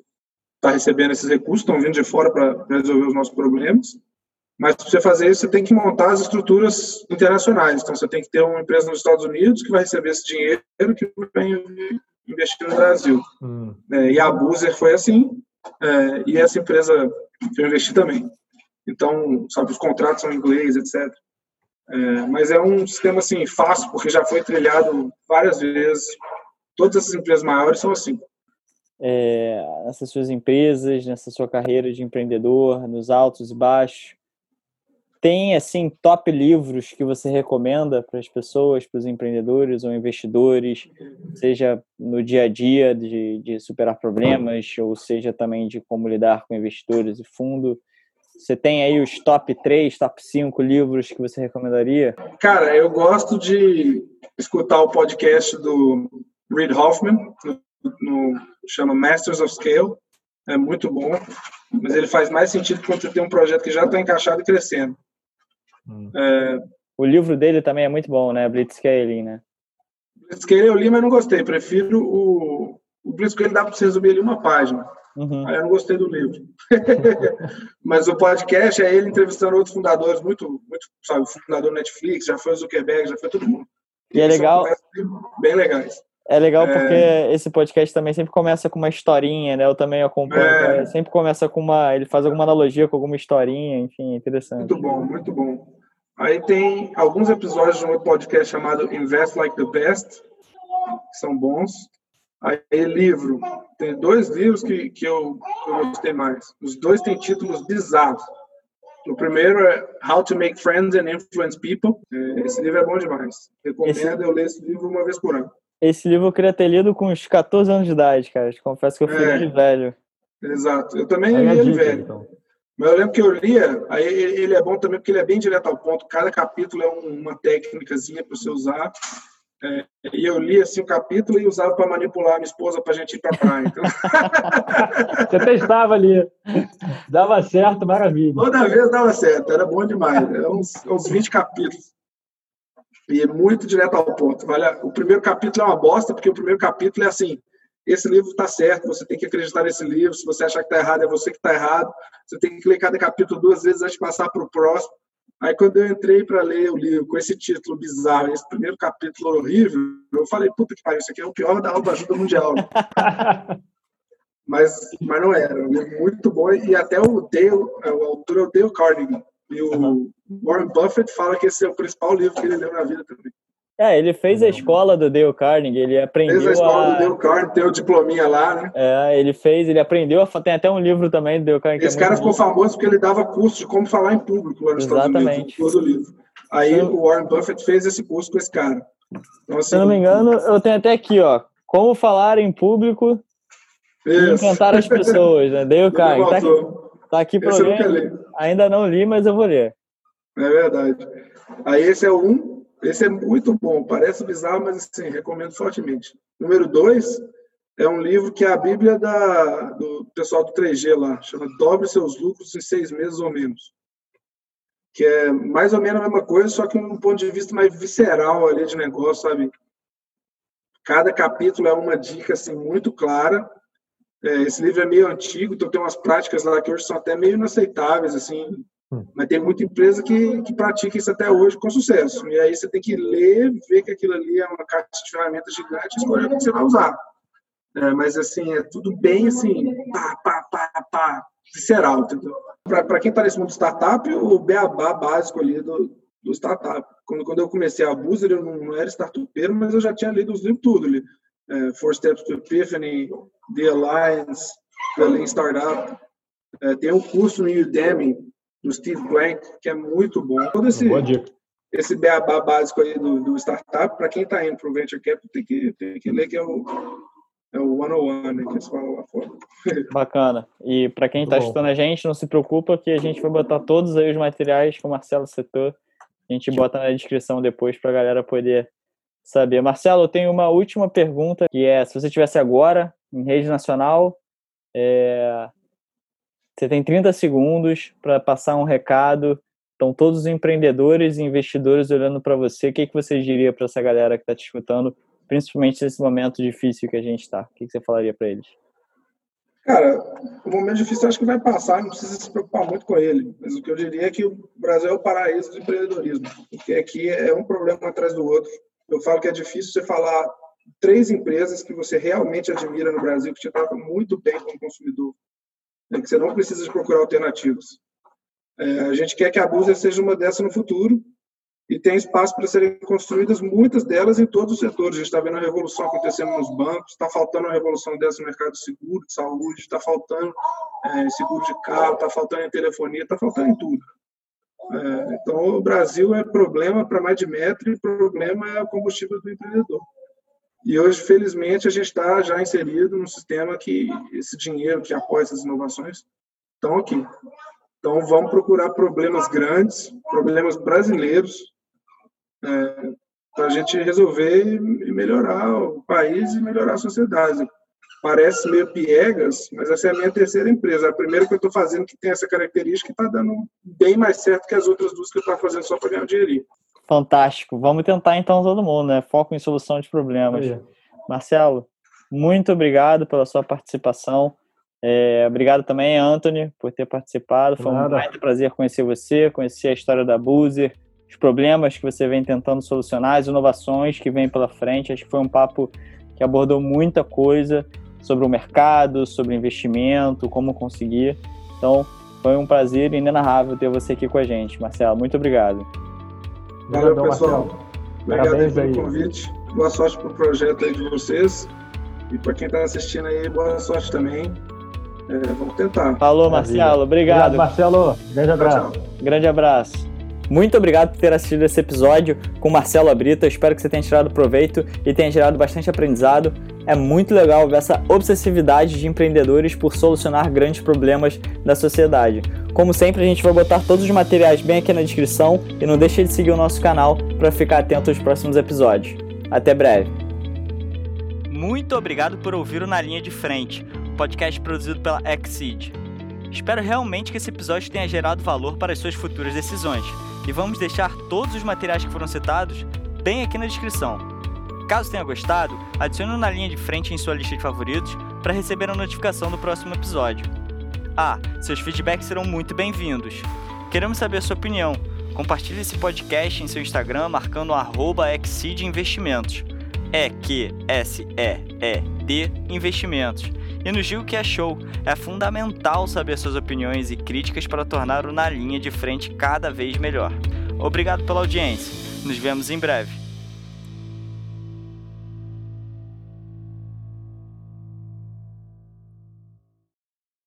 está recebendo esses recursos, estão vindo de fora para resolver os nossos problemas. Mas para você fazer isso, você tem que montar as estruturas internacionais. Então, você tem que ter uma empresa nos Estados Unidos que vai receber esse dinheiro que vai investir no Brasil. Hum. É, e a Buzer foi assim, é, e essa empresa que eu investi também. Então, sabe, os contratos são em inglês, etc. É, mas é um sistema assim fácil, porque já foi trilhado várias vezes. Todas essas empresas maiores são assim. É, nessas suas empresas, nessa sua carreira de empreendedor, nos altos e baixos, tem assim top livros que você recomenda para as pessoas, para os empreendedores ou investidores, seja no dia a dia de, de superar problemas, ou seja também de como lidar com investidores e fundo? Você tem aí os top 3, top 5 livros que você recomendaria? Cara, eu gosto de escutar o podcast do Reid Hoffman, no, no, chama Masters of Scale. É muito bom, mas ele faz mais sentido quando você tem um projeto que já está encaixado e crescendo. Hum. É... O livro dele também é muito bom, né? Blitzscaling, né? Blitzscaling eu li, mas não gostei. Prefiro o... O Blitzscaling dá para você resumir ali uma página. Uhum. Aí eu não gostei do livro. *laughs* Mas o podcast é ele entrevistando outros fundadores, muito, muito, sabe, o fundador Netflix, já foi o Zuckerberg, já foi todo mundo. E, e é legal. Bem legais. É legal porque é... esse podcast também sempre começa com uma historinha, né? Eu também acompanho. É... Sempre começa com uma. Ele faz alguma analogia com alguma historinha, enfim, é interessante. Muito bom, muito bom. Aí tem alguns episódios de um podcast chamado Invest Like the Best, que são bons. Aí, livro. Tem dois livros que, que, eu, que eu gostei mais. Os dois têm títulos bizarros. O primeiro é How to Make Friends and Influence People. É, esse livro é bom demais. Recomendo esse... eu ler esse livro uma vez por ano. Esse livro eu queria ter lido com uns 14 anos de idade, cara. Confesso que eu fui é, velho. Exato. Eu também li ele velho. Então. Mas eu lembro que eu lia, aí ele é bom também porque ele é bem direto ao ponto. Cada capítulo é uma técnicazinha para você usar. É, e eu li assim o capítulo e usava para manipular a minha esposa para a gente ir para a praia. Então... *laughs* Você testava ali. Dava certo, maravilha. Toda vez dava certo, era bom demais. Era uns, uns 20 capítulos. E é muito direto ao ponto. Vale, o primeiro capítulo é uma bosta, porque o primeiro capítulo é assim: esse livro está certo, você tem que acreditar nesse livro. Se você achar que está errado, é você que está errado. Você tem que ler cada capítulo duas vezes antes de passar para o próximo. Aí quando eu entrei para ler o livro com esse título bizarro, esse primeiro capítulo horrível, eu falei, puta que pariu, isso aqui é o pior da autoajuda mundial. *laughs* mas, mas não era, um livro muito bom e até o Dale, é, o autor é o Dale Carnegie. E o Warren Buffett fala que esse é o principal livro que ele leu na vida também. É, ele fez a escola do Dale Carnegie, ele aprendeu Fez a escola a... do Dale Carnegie, tem o diplominha lá, né? É, ele fez, ele aprendeu, a... tem até um livro também do Dale Carnegie. Esse é cara ficou bom. famoso porque ele dava curso de como falar em público lá nos Exatamente. Estados Unidos, todo o livro. Aí o Warren Buffett fez esse curso com esse cara. Então, assim, Se eu não me engano, eu tenho até aqui, ó, como falar em público e encantar as pessoas, né? *laughs* Dale Carnegie. Tá aqui, tá aqui pra alguém. Ainda não li, mas eu vou ler. É verdade. Aí esse é o um esse é muito bom, parece bizarro, mas assim, recomendo fortemente. Número dois é um livro que é a Bíblia da, do pessoal do 3G lá, chama Dobre seus lucros em seis meses ou menos. Que é mais ou menos a mesma coisa, só que um ponto de vista mais visceral ali de negócio, sabe? Cada capítulo é uma dica assim, muito clara. É, esse livro é meio antigo, então tem umas práticas lá que hoje são até meio inaceitáveis, assim, Hum. Mas tem muita empresa que, que pratica isso até hoje com sucesso. E aí você tem que ler, ver que aquilo ali é uma caixa de ferramentas gigante e escolher o que você vai usar. É, mas assim, é tudo bem assim, pá, pá, pá, pá, visceral, entendeu? Para quem está nesse mundo startup, o beabá básico ali do, do startup. Quando, quando eu comecei a Boozer, eu não, não era startupeiro, mas eu já tinha lido os livros tudo ali. É, Four Steps to Epiphany, The Alliance, The Lean Startup. É, tem um curso no Udemy do Steve Blank, que é muito bom. Todo esse, esse beabá básico aí do, do startup, para quem está indo para o Venture Capital, tem que, tem que ler que é o, é o one-on-one, né, que eles falam lá fora. *laughs* Bacana. E para quem está escutando a gente, não se preocupa que a gente vai botar todos aí os materiais que o Marcelo citou. A gente bota na descrição depois para a galera poder saber. Marcelo, eu tenho uma última pergunta, que é, se você estivesse agora em rede nacional, é, você tem 30 segundos para passar um recado. Estão todos os empreendedores e investidores olhando para você. O que, que você diria para essa galera que está te escutando, principalmente nesse momento difícil que a gente está? O que, que você falaria para eles? Cara, o momento difícil acho que vai passar, não precisa se preocupar muito com ele. Mas o que eu diria é que o Brasil é o paraíso do empreendedorismo, porque aqui é um problema atrás do outro. Eu falo que é difícil você falar três empresas que você realmente admira no Brasil, que te tratam muito bem como consumidor é que você não precisa de procurar alternativas. É, a gente quer que a Buser seja uma dessas no futuro e tem espaço para serem construídas muitas delas em todos os setores. A gente está vendo a revolução acontecendo nos bancos, está faltando uma revolução dessa no mercado de seguro, de saúde, está faltando é, seguro de carro, está faltando em telefonia, está faltando em tudo. É, então, o Brasil é problema para mais de metro e problema é o combustível do empreendedor. E hoje, felizmente, a gente está já inserido num sistema que esse dinheiro que apoia essas inovações estão aqui. Então, vamos procurar problemas grandes, problemas brasileiros, é, para a gente resolver e melhorar o país e melhorar a sociedade. Parece meio piegas, mas essa é a minha terceira empresa. A primeira que eu estou fazendo que tem essa característica e está dando bem mais certo que as outras duas que eu estava fazendo só para ganhar um dinheirinho. Fantástico. Vamos tentar então todo mundo, né? Foco em solução de problemas. Marcelo, muito obrigado pela sua participação. É, obrigado também, Anthony, por ter participado. Foi um grande prazer conhecer você, conhecer a história da Buzer, os problemas que você vem tentando solucionar, as inovações que vem pela frente. Acho que foi um papo que abordou muita coisa sobre o mercado, sobre investimento, como conseguir. Então, foi um prazer inenarrável ter você aqui com a gente, Marcelo. Muito obrigado. Valeu, pessoal. Obrigado pelo aí. convite. Boa sorte para o projeto aí de vocês. E para quem está assistindo aí, boa sorte também. É, vamos tentar. Falou, Marcelo. Obrigado. obrigado Marcelo. Grande abraço. Tchau, tchau. Grande abraço. Muito obrigado por ter assistido esse episódio com Marcelo Abrita. Eu espero que você tenha tirado proveito e tenha gerado bastante aprendizado. É muito legal ver essa obsessividade de empreendedores por solucionar grandes problemas da sociedade. Como sempre, a gente vai botar todos os materiais bem aqui na descrição e não deixe de seguir o nosso canal para ficar atento aos próximos episódios. Até breve. Muito obrigado por ouvir o Na Linha de Frente, podcast produzido pela Exceed. Espero realmente que esse episódio tenha gerado valor para as suas futuras decisões e vamos deixar todos os materiais que foram citados bem aqui na descrição. Caso tenha gostado, adicione na linha de frente em sua lista de favoritos para receber a notificação do próximo episódio. Ah, seus feedbacks serão muito bem-vindos. Queremos saber a sua opinião. Compartilhe esse podcast em seu Instagram marcando arroba Investimentos. É Q S E E D Investimentos. E nos diga o que achou. É fundamental saber suas opiniões e críticas para tornar o Na Linha de Frente cada vez melhor. Obrigado pela audiência. Nos vemos em breve.